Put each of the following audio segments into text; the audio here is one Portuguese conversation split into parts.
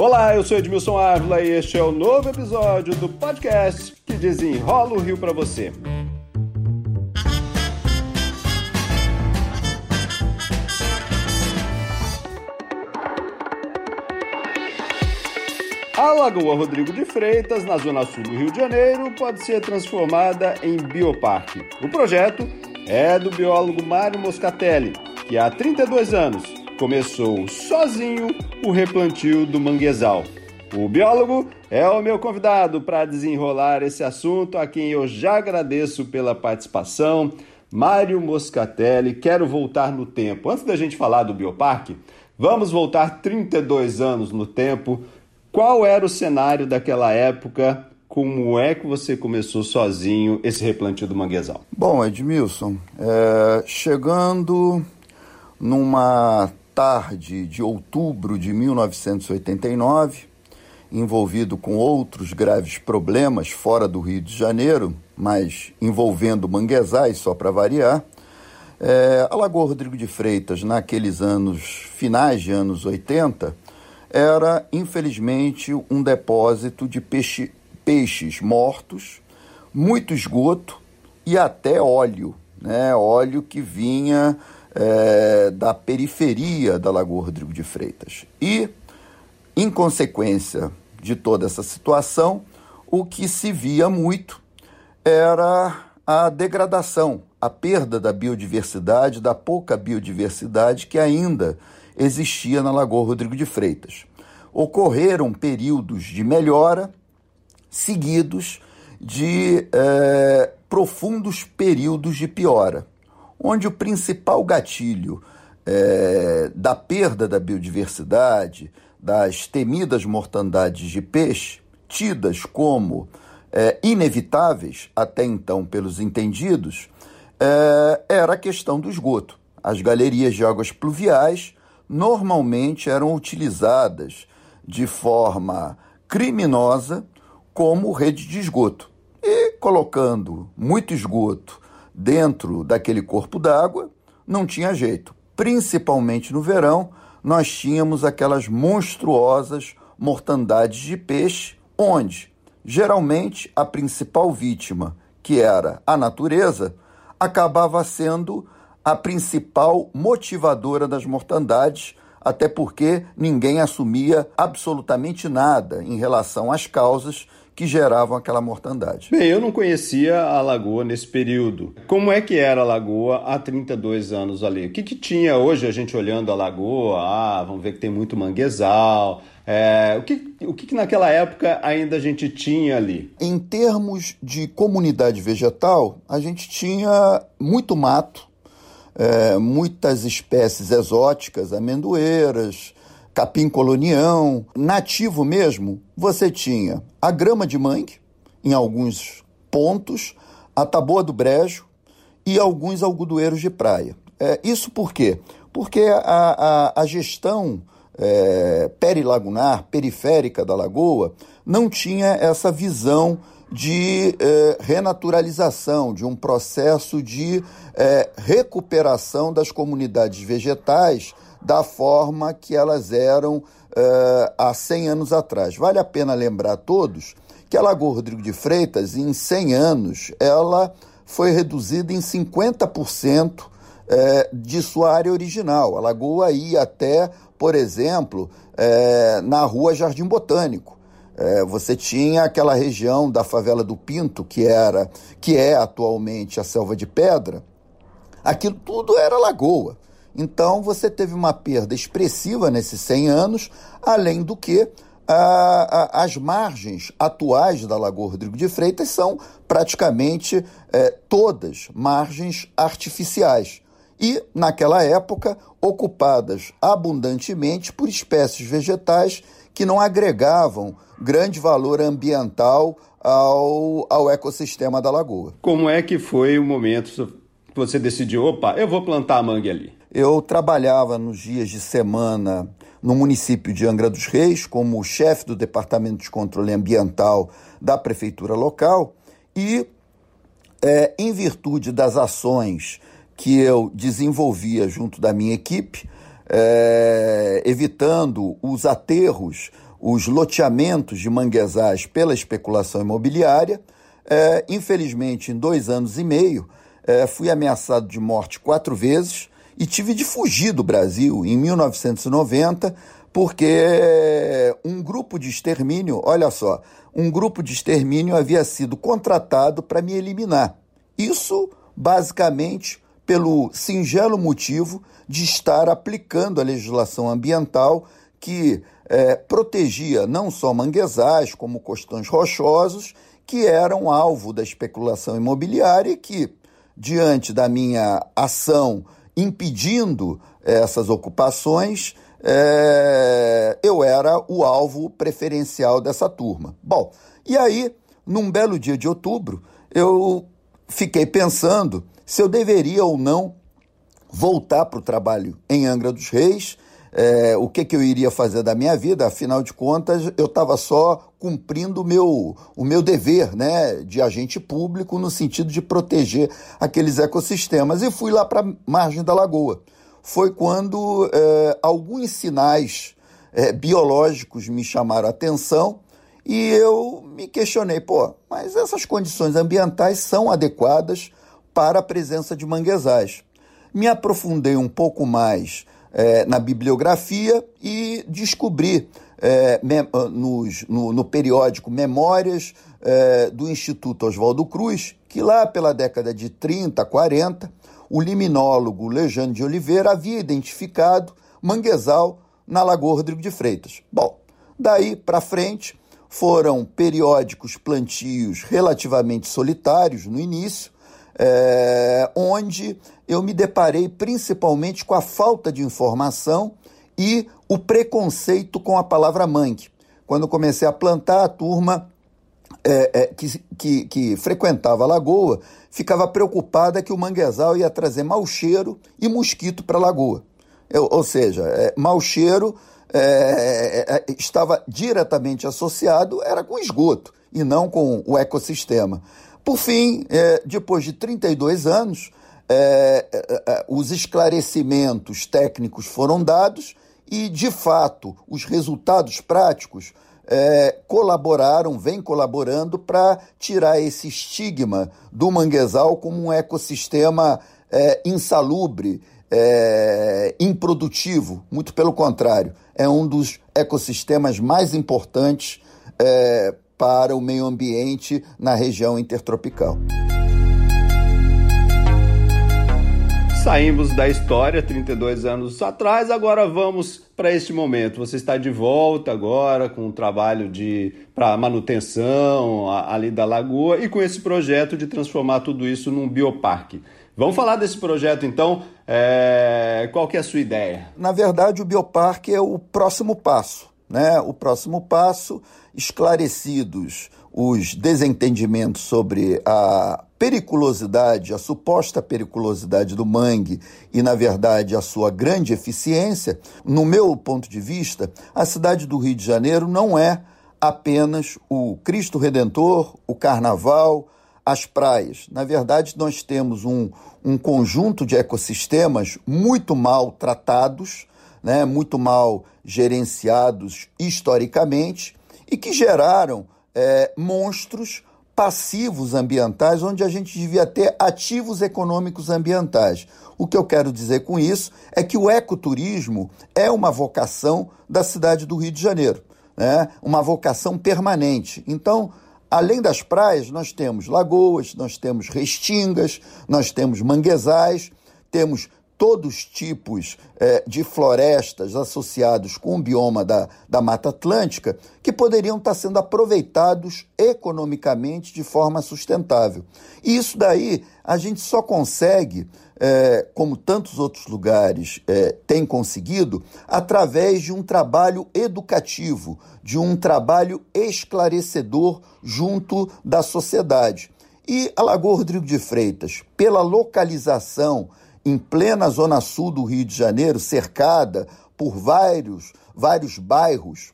Olá, eu sou Edmilson Ávila e este é o novo episódio do podcast que desenrola o Rio para você. A Lagoa Rodrigo de Freitas, na zona sul do Rio de Janeiro, pode ser transformada em bioparque. O projeto é do biólogo Mário Moscatelli, que há 32 anos começou sozinho o replantio do manguezal. O biólogo é o meu convidado para desenrolar esse assunto, a quem eu já agradeço pela participação. Mário Moscatelli, quero voltar no tempo. Antes da gente falar do bioparque, vamos voltar 32 anos no tempo. Qual era o cenário daquela época? Como é que você começou sozinho esse replantio do manguezal? Bom, Edmilson, é, chegando numa tarde de outubro de 1989, envolvido com outros graves problemas fora do Rio de Janeiro, mas envolvendo manguezais, só para variar, é, a Lagoa Rodrigo de Freitas, naqueles anos, finais de anos 80, era, infelizmente, um depósito de peixe, peixes mortos, muito esgoto e até óleo, né? óleo que vinha é, da periferia da Lagoa Rodrigo de Freitas. E, em consequência de toda essa situação, o que se via muito era a degradação, a perda da biodiversidade, da pouca biodiversidade que ainda existia na Lagoa Rodrigo de Freitas. Ocorreram períodos de melhora seguidos de é, profundos períodos de piora onde o principal gatilho é, da perda da biodiversidade, das temidas mortandades de peixe, tidas como é, inevitáveis até então pelos entendidos, é, era a questão do esgoto. As galerias de águas pluviais normalmente eram utilizadas de forma criminosa como rede de esgoto. E colocando muito esgoto dentro daquele corpo d'água, não tinha jeito. Principalmente no verão, nós tínhamos aquelas monstruosas mortandades de peixe, onde geralmente a principal vítima, que era a natureza, acabava sendo a principal motivadora das mortandades, até porque ninguém assumia absolutamente nada em relação às causas que geravam aquela mortandade. Bem, eu não conhecia a lagoa nesse período. Como é que era a lagoa há 32 anos ali? O que, que tinha hoje a gente olhando a lagoa? Ah, vamos ver que tem muito manguezal. É, o que, o que naquela época ainda a gente tinha ali? Em termos de comunidade vegetal, a gente tinha muito mato, é, muitas espécies exóticas, amendoeiras, capim colonião, nativo mesmo, você tinha a grama de mangue, em alguns pontos, a taboa do brejo e alguns algodoeiros de praia. É, isso por quê? Porque a, a, a gestão é, perilagunar, periférica da lagoa, não tinha essa visão de é, renaturalização, de um processo de é, recuperação das comunidades vegetais da forma que elas eram uh, há 100 anos atrás. Vale a pena lembrar a todos que a Lagoa Rodrigo de Freitas, em 100 anos, ela foi reduzida em 50% eh, de sua área original. A lagoa ia até, por exemplo, eh, na rua Jardim Botânico. você tinha aquela região da favela do Pinto, que era, que é atualmente a Selva de Pedra. Aquilo tudo era lagoa. Então você teve uma perda expressiva nesses 100 anos, além do que a, a, as margens atuais da Lagoa Rodrigo de Freitas são praticamente é, todas margens artificiais e, naquela época, ocupadas abundantemente por espécies vegetais que não agregavam grande valor ambiental ao, ao ecossistema da lagoa. Como é que foi o momento que você decidiu, opa, eu vou plantar mangue ali? Eu trabalhava nos dias de semana no município de Angra dos Reis como chefe do Departamento de Controle Ambiental da prefeitura local e, é, em virtude das ações que eu desenvolvia junto da minha equipe, é, evitando os aterros, os loteamentos de manguezais pela especulação imobiliária. É, infelizmente, em dois anos e meio, é, fui ameaçado de morte quatro vezes e tive de fugir do Brasil em 1990, porque um grupo de extermínio, olha só, um grupo de extermínio havia sido contratado para me eliminar. Isso, basicamente, pelo singelo motivo de estar aplicando a legislação ambiental que é, protegia não só manguezais, como costões rochosos, que eram alvo da especulação imobiliária e que, diante da minha ação impedindo essas ocupações, é, eu era o alvo preferencial dessa turma. Bom, e aí, num belo dia de outubro, eu fiquei pensando se eu deveria ou não voltar para o trabalho em Angra dos Reis, é, o que, que eu iria fazer da minha vida, afinal de contas, eu estava só cumprindo meu, o meu dever né, de agente público no sentido de proteger aqueles ecossistemas. E fui lá para a margem da lagoa. Foi quando é, alguns sinais é, biológicos me chamaram a atenção e eu me questionei, pô, mas essas condições ambientais são adequadas para a presença de manguezais. Me aprofundei um pouco mais é, na bibliografia e descobri é, ah, nos, no, no, periódico Memórias é, do Instituto Oswaldo Cruz que lá pela década de 30, 40, o liminólogo Lejane de Oliveira havia identificado manguezal na Lagoa Rodrigo de Freitas. Bom, daí para frente foram periódicos plantios relativamente solitários no início, é, onde eu me deparei principalmente com a falta de informação e o preconceito com a palavra mangue. Quando comecei a plantar, a turma é, é, que, que, que, frequentava a lagoa ficava preocupada que o manguezal ia trazer mau cheiro e mosquito para a lagoa. Eu, ou seja, é, mau cheiro é, é, é, estava diretamente associado era com esgoto e não com o ecossistema. Por fim, é, depois de 32 anos, é, é, os esclarecimentos técnicos foram dados e, de fato, os resultados práticos colaboraram, vêm colaborando para tirar esse estigma do manguezal como um ecossistema insalubre, improdutivo. Muito pelo contrário, é um dos ecossistemas mais importantes para o meio ambiente na região intertropical. Saímos da história 32 anos atrás, agora vamos para este momento. Você está de volta agora com um trabalho de para manutenção ali da lagoa e com esse projeto de transformar tudo isso num bioparque. Vamos falar desse projeto então. É... Qual que é a sua ideia? Na verdade, o bioparque é o próximo passo né? O próximo passo, esclarecidos os desentendimentos sobre a periculosidade, a suposta periculosidade do mangue e, na verdade, a sua grande eficiência, no meu ponto de vista, a cidade do Rio de Janeiro não é apenas o Cristo Redentor, o Carnaval, as praias. Na verdade, nós temos um, um conjunto de ecossistemas muito mal tratados, né, muito mal gerenciados historicamente e que geraram é, monstros passivos ambientais, onde a gente devia ter ativos econômicos ambientais. O que eu quero dizer com isso é que o ecoturismo é uma vocação da cidade do Rio de Janeiro, né? uma vocação permanente. Então, além das praias, nós temos lagoas, nós temos restingas, nós temos manguezais, temos todos os tipos é, de florestas associados com o bioma da, da Mata Atlântica que poderiam estar sendo aproveitados economicamente de forma sustentável. E isso daí a gente só consegue, é, como tantos outros lugares é, têm conseguido, através de um trabalho educativo, de um trabalho esclarecedor junto da sociedade. E a Lagoa Rodrigo de Freitas, pela localização em plena zona sul do Rio de Janeiro, cercada por vários, vários bairros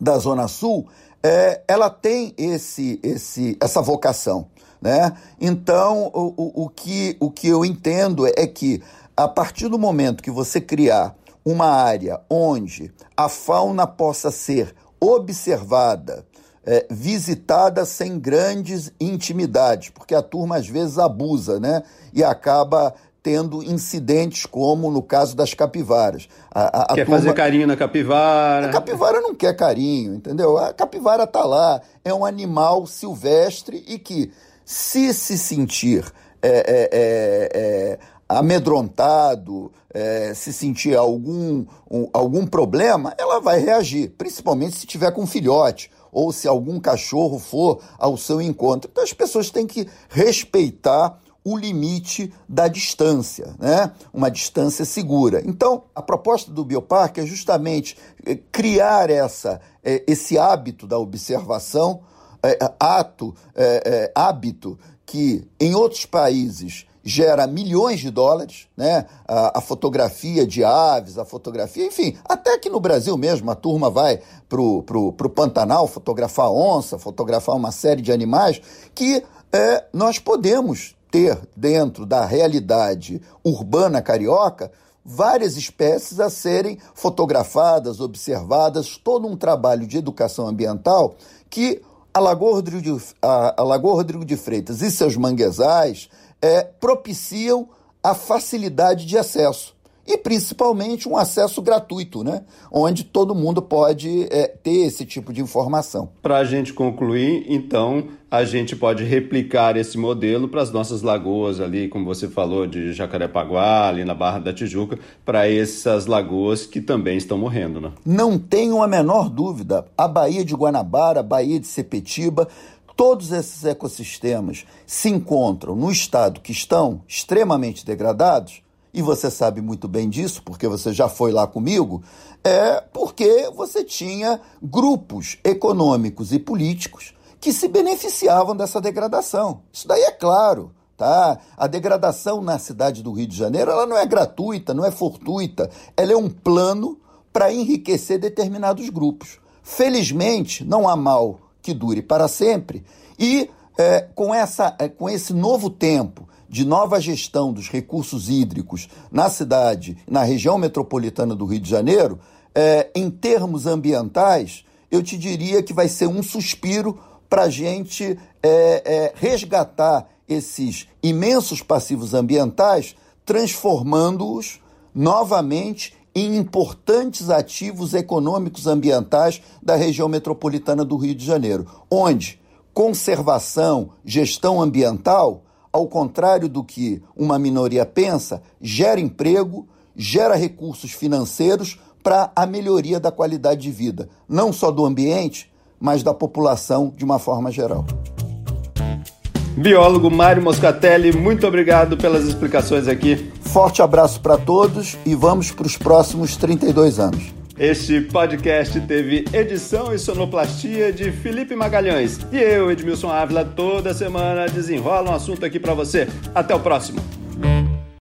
da zona sul, é, ela tem esse, esse, essa vocação. Né? Então, o, o, o, que, o que eu entendo é que, a partir do momento que você criar uma área onde a fauna possa ser observada, é, visitada sem grandes intimidades, porque a turma às vezes abusa, né? E acaba tendo incidentes como no caso das capivaras. A, a, quer turma... fazer carinho na capivara. A capivara não quer carinho, entendeu? A capivara está lá, é um animal silvestre e que, se se sentir é, é, é, é amedrontado, é, se sentir algum, um, algum problema, ela vai reagir, principalmente se tiver com filhote ou se algum cachorro for ao seu encontro. Então as pessoas têm que respeitar o limite da distância, né? uma distância segura. Então, a proposta do Bioparque é justamente eh, criar essa, eh, esse hábito da observação, é, ato, hábito que em outros países gera milhões de dólares, né? A, a, fotografia de aves, a fotografia, enfim, até que no Brasil mesmo a turma vai pro, pro, pro Pantanal fotografar onça, fotografar uma série de animais que é, nós podemos ter dentro da realidade urbana carioca várias espécies a serem fotografadas, observadas, todo um trabalho de educação ambiental que a Lagoa Rodrigo de, a Lagoa Rodrigo de Freitas e seus manguezais é, propiciam a facilidade de acesso e principalmente um acesso gratuito, né? onde todo mundo pode é, ter esse tipo de informação. Para a gente concluir, então, a gente pode replicar esse modelo para as nossas lagoas ali, como você falou, de Jacarepaguá, ali na Barra da Tijuca, para essas lagoas que também estão morrendo. Né? Não tenho a menor dúvida. A Baía de Guanabara, a Baía de Sepetiba, todos esses ecossistemas se encontram no estado que estão extremamente degradados e você sabe muito bem disso, porque você já foi lá comigo, é porque você tinha grupos econômicos e políticos que se beneficiavam dessa degradação. Isso daí é claro. Tá? A degradação na cidade do Rio de Janeiro ela não é gratuita, não é fortuita, ela é um plano para enriquecer determinados grupos. Felizmente, não há mal que dure para sempre, e é, com, essa, é, com esse novo tempo de nova gestão dos recursos hídricos na cidade, na região metropolitana do Rio de Janeiro, é, em termos ambientais, eu te diria que vai ser um suspiro para a gente é, é, resgatar esses imensos passivos ambientais, transformando-os novamente em importantes ativos econômicos ambientais da região metropolitana do Rio de Janeiro, onde conservação, gestão ambiental ao contrário do que uma minoria pensa, gera emprego, gera recursos financeiros para a melhoria da qualidade de vida, não só do ambiente, mas da população de uma forma geral. Biólogo Mário Moscatelli, muito obrigado pelas explicações aqui. Forte abraço para todos e vamos para os próximos 32 anos. Este podcast teve edição e sonoplastia de Felipe Magalhães. E eu, Edmilson Ávila, toda semana desenrola um assunto aqui para você. Até o próximo.